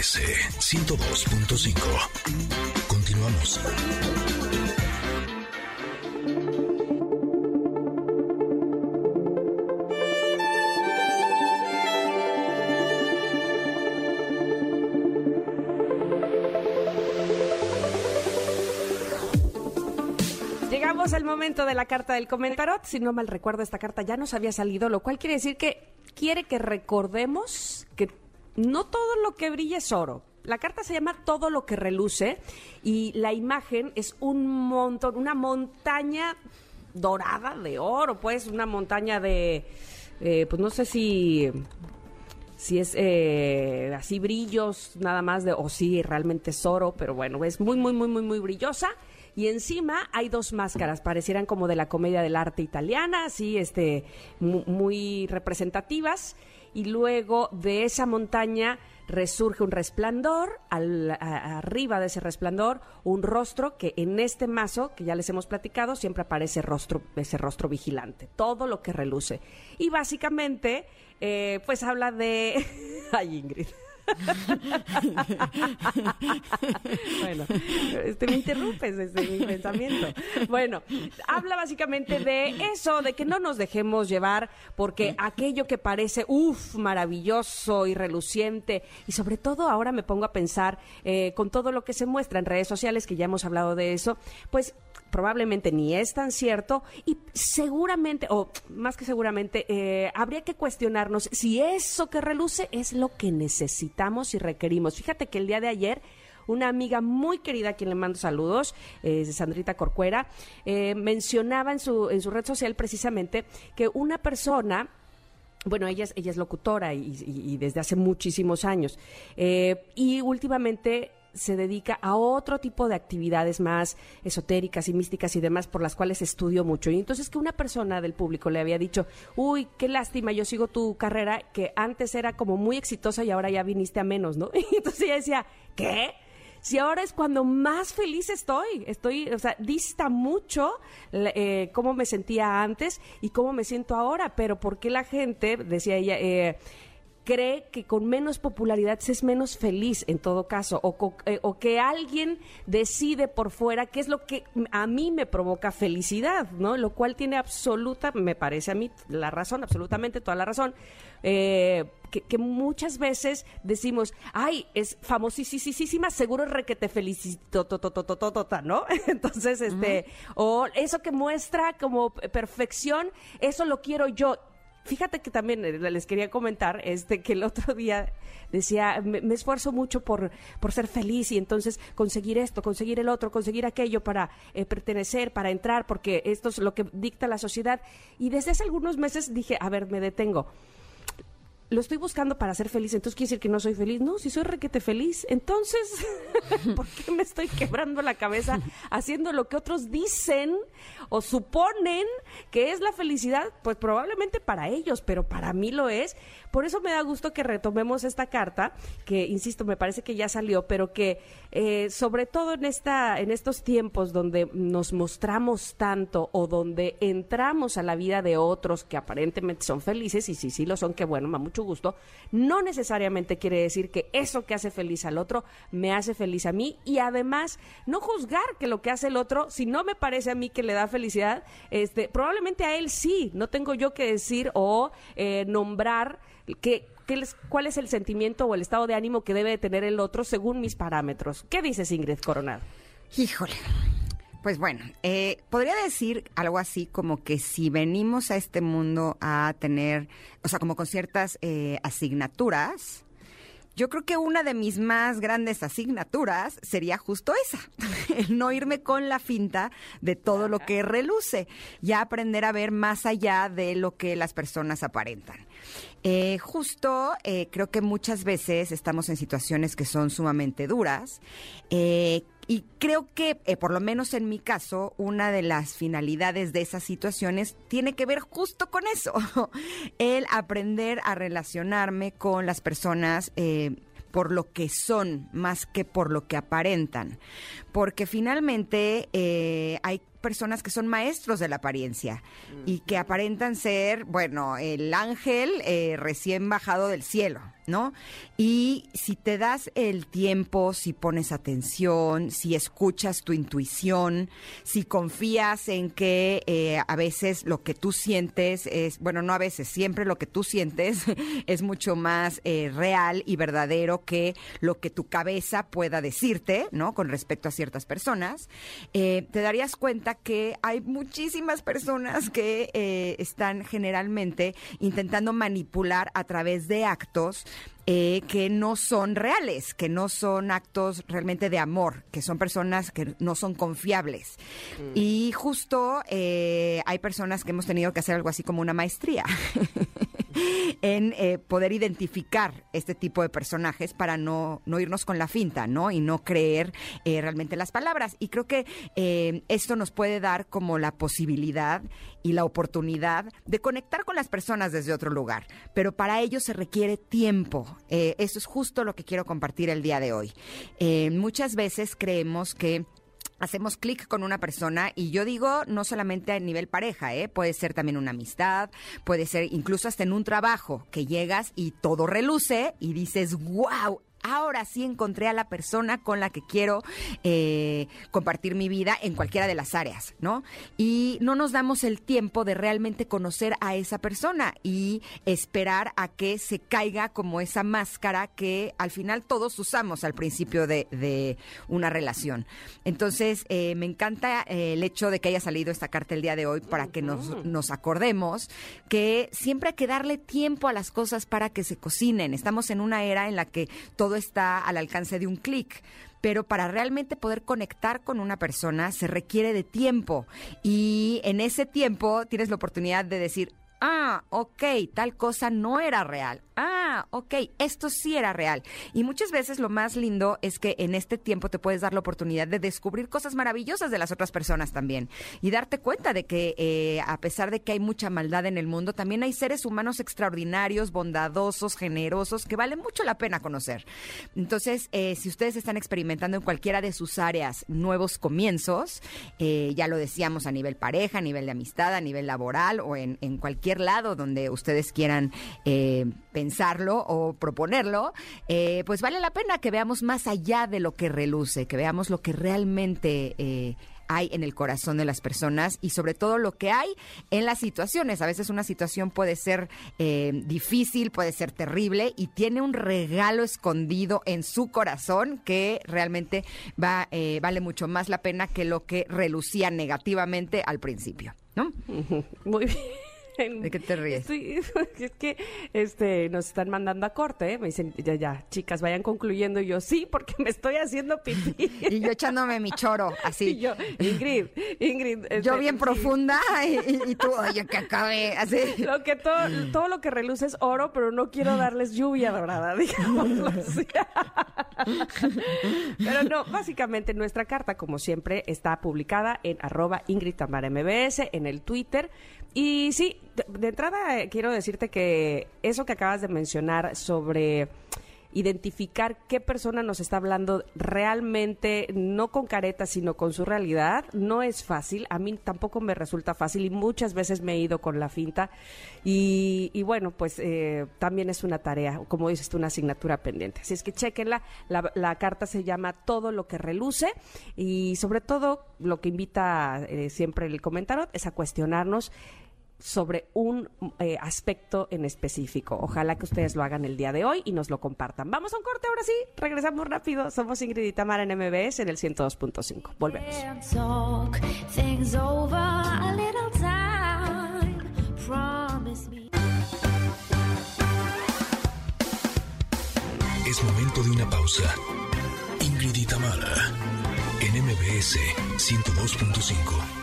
MBS 102.5. Continuamos. Llegamos al momento de la carta del comentarot. Si no mal recuerdo, esta carta ya nos había salido, lo cual quiere decir que quiere que recordemos que no todo lo que brilla es oro. La carta se llama Todo lo que reluce y la imagen es un montón, una montaña dorada de oro, pues una montaña de, eh, pues no sé si si es eh, así brillos nada más de o si realmente es oro, pero bueno, es muy muy muy muy muy brillosa y encima hay dos máscaras, parecieran como de la comedia del arte italiana, así este mu- muy representativas y luego de esa montaña resurge un resplandor, al- a- arriba de ese resplandor un rostro que en este mazo, que ya les hemos platicado, siempre aparece rostro, ese rostro vigilante, todo lo que reluce. Y básicamente, eh, pues habla de... Ay, Ingrid. bueno, este, me interrumpes desde mi pensamiento. Bueno, habla básicamente de eso, de que no nos dejemos llevar porque aquello que parece, uff, maravilloso y reluciente, y sobre todo ahora me pongo a pensar eh, con todo lo que se muestra en redes sociales, que ya hemos hablado de eso, pues probablemente ni es tan cierto y seguramente, o más que seguramente, eh, habría que cuestionarnos si eso que reluce es lo que necesitamos y requerimos. Fíjate que el día de ayer una amiga muy querida a quien le mando saludos, eh, Sandrita Corcuera, eh, mencionaba en su, en su red social precisamente que una persona bueno, ella es, ella es locutora y, desde hace muchísimos años. Eh, y últimamente se dedica a otro tipo de actividades más esotéricas y místicas y demás por las cuales estudio mucho. Y entonces que una persona del público le había dicho, uy, qué lástima, yo sigo tu carrera, que antes era como muy exitosa y ahora ya viniste a menos, ¿no? Y entonces ella decía, ¿qué? Si ahora es cuando más feliz estoy, estoy, o sea, dista mucho eh, cómo me sentía antes y cómo me siento ahora, pero ¿por qué la gente, decía ella, eh, cree que con menos popularidad se es menos feliz en todo caso, o, eh, o que alguien decide por fuera qué es lo que a mí me provoca felicidad, ¿no? Lo cual tiene absoluta, me parece a mí, la razón, absolutamente toda la razón. Eh, que, que muchas veces decimos, ay, es famosísima, seguro es re que te felicito, to, to, to, to, to, to, ta", ¿no? Entonces, este, o eso que muestra como perfección, eso lo quiero yo. Fíjate que también eh, les quería comentar este que el otro día decía, me, me esfuerzo mucho por, por ser feliz y entonces conseguir esto, conseguir el otro, conseguir aquello para eh, pertenecer, para entrar, porque esto es lo que dicta la sociedad. Y desde hace algunos meses dije, a ver, me detengo lo estoy buscando para ser feliz, entonces quiere decir que no soy feliz. No, si soy requete feliz, entonces, ¿por qué me estoy quebrando la cabeza haciendo lo que otros dicen o suponen que es la felicidad? Pues probablemente para ellos, pero para mí lo es. Por eso me da gusto que retomemos esta carta, que insisto, me parece que ya salió, pero que eh, sobre todo en esta, en estos tiempos donde nos mostramos tanto o donde entramos a la vida de otros que aparentemente son felices, y si sí lo son, que bueno, da gusto, no necesariamente quiere decir que eso que hace feliz al otro me hace feliz a mí, y además no juzgar que lo que hace el otro, si no me parece a mí que le da felicidad, este, probablemente a él sí, no tengo yo que decir o eh, nombrar que, cuál es el sentimiento o el estado de ánimo que debe de tener el otro según mis parámetros. ¿Qué dices, Ingrid Coronado? Híjole. Pues bueno, eh, podría decir algo así como que si venimos a este mundo a tener, o sea, como con ciertas eh, asignaturas, yo creo que una de mis más grandes asignaturas sería justo esa, no irme con la finta de todo lo que reluce, ya aprender a ver más allá de lo que las personas aparentan. Eh, justo eh, creo que muchas veces estamos en situaciones que son sumamente duras eh, y creo que, eh, por lo menos en mi caso, una de las finalidades de esas situaciones tiene que ver justo con eso, el aprender a relacionarme con las personas. eh, por lo que son más que por lo que aparentan. Porque finalmente eh, hay personas que son maestros de la apariencia y que aparentan ser, bueno, el ángel eh, recién bajado del cielo, ¿no? Y si te das el tiempo, si pones atención, si escuchas tu intuición, si confías en que eh, a veces lo que tú sientes es, bueno, no a veces, siempre lo que tú sientes es mucho más eh, real y verdadero que lo que tu cabeza pueda decirte, ¿no? Con respecto a ciertas personas, te darías cuenta que hay muchísimas personas que están generalmente intentando manipular a través de actos eh, que no son reales, que no son actos realmente de amor, que son personas que no son confiables. Mm. Y justo eh, hay personas que hemos tenido que hacer algo así como una maestría. en eh, poder identificar este tipo de personajes para no, no irnos con la finta, ¿no? Y no creer eh, realmente las palabras. Y creo que eh, esto nos puede dar como la posibilidad y la oportunidad de conectar con las personas desde otro lugar. Pero para ello se requiere tiempo. eso es justo lo que quiero compartir el día de hoy. muchas veces creemos que hacemos clic con una persona y yo digo no solamente a nivel pareja, ¿eh? puede ser también una amistad, puede ser incluso hasta en un trabajo que llegas y todo reluce y dices, wow, ahora sí encontré a la persona con la que quiero eh, compartir mi vida en cualquiera de las áreas, ¿no? Y no nos damos el tiempo de realmente conocer a esa persona y esperar a que se caiga como esa máscara que al final todos usamos al principio de, una relación. Entonces, eh, me encanta eh, el hecho de que haya salido esta carta el día de hoy para que nos, nos acordemos que siempre hay que darle tiempo a las cosas para que se cocinen. Estamos en una era en la que todo está al alcance de un clic pero para realmente poder conectar con una persona se requiere de tiempo. Y en ese tiempo tienes la oportunidad de decir, ah, ok, tal cosa no era real. Ah, ok, esto sí era real. Y muchas veces lo más lindo es que en este tiempo te puedes dar la oportunidad de descubrir cosas maravillosas de las otras personas también. Y darte cuenta de que eh, a pesar de que hay mucha maldad en el mundo, también hay seres humanos extraordinarios, bondadosos, generosos, que vale mucho la pena conocer. Entonces, eh, si ustedes están experimentando en cualquiera de sus áreas nuevos comienzos, eh, ya lo decíamos a nivel pareja, a nivel de amistad, a nivel laboral o en, en cualquier lado donde ustedes quieran eh, pensarlo o proponerlo, eh, pues vale la pena que veamos más allá de lo que reluce, que veamos lo que realmente... Eh, hay en el corazón de las personas y sobre todo lo que hay en las situaciones. A veces una situación puede ser difícil, puede ser terrible y tiene un regalo escondido en su corazón que realmente va, vale mucho más la pena que lo que relucía negativamente al principio. ¿no? Muy bien. ¿De qué te ríes? es que este, nos están mandando a corte, ¿eh? me dicen, ya, ya, chicas, vayan concluyendo. Y yo, sí, porque me estoy haciendo pipí. y yo echándome mi choro, así. Y yo, Ingrid, Ingrid. Este, yo bien profunda y, tú, oye, que acabe, así. Lo que todo, todo lo que reluce es oro, pero no quiero darles lluvia dorada, digámoslo así. pero no, básicamente nuestra carta, como siempre, está publicada en arroba Ingrid Tamara MBS, en el Twitter. Y sí, de, entrada eh, quiero decirte que eso que acabas de mencionar sobre identificar qué persona nos está hablando realmente, no con caretas, sino con su realidad, no es fácil. A mí tampoco me resulta fácil y muchas veces me he ido con la finta. Y, bueno, pues eh, también es una tarea, como dices tú, una asignatura pendiente. Así es que chequenla. La, la carta se llama Todo lo que reluce y sobre todo lo que invita eh, siempre el comentario es a cuestionarnos sobre un eh, aspecto en específico. Ojalá que ustedes lo hagan el día de hoy y nos lo compartan. Vamos a un corte ahora sí, regresamos rápido. Somos Ingrid y Tamara en MBS en el 102.5. Volvemos. Es momento de una pausa. Ingrid y Tamara en MBS 102.5.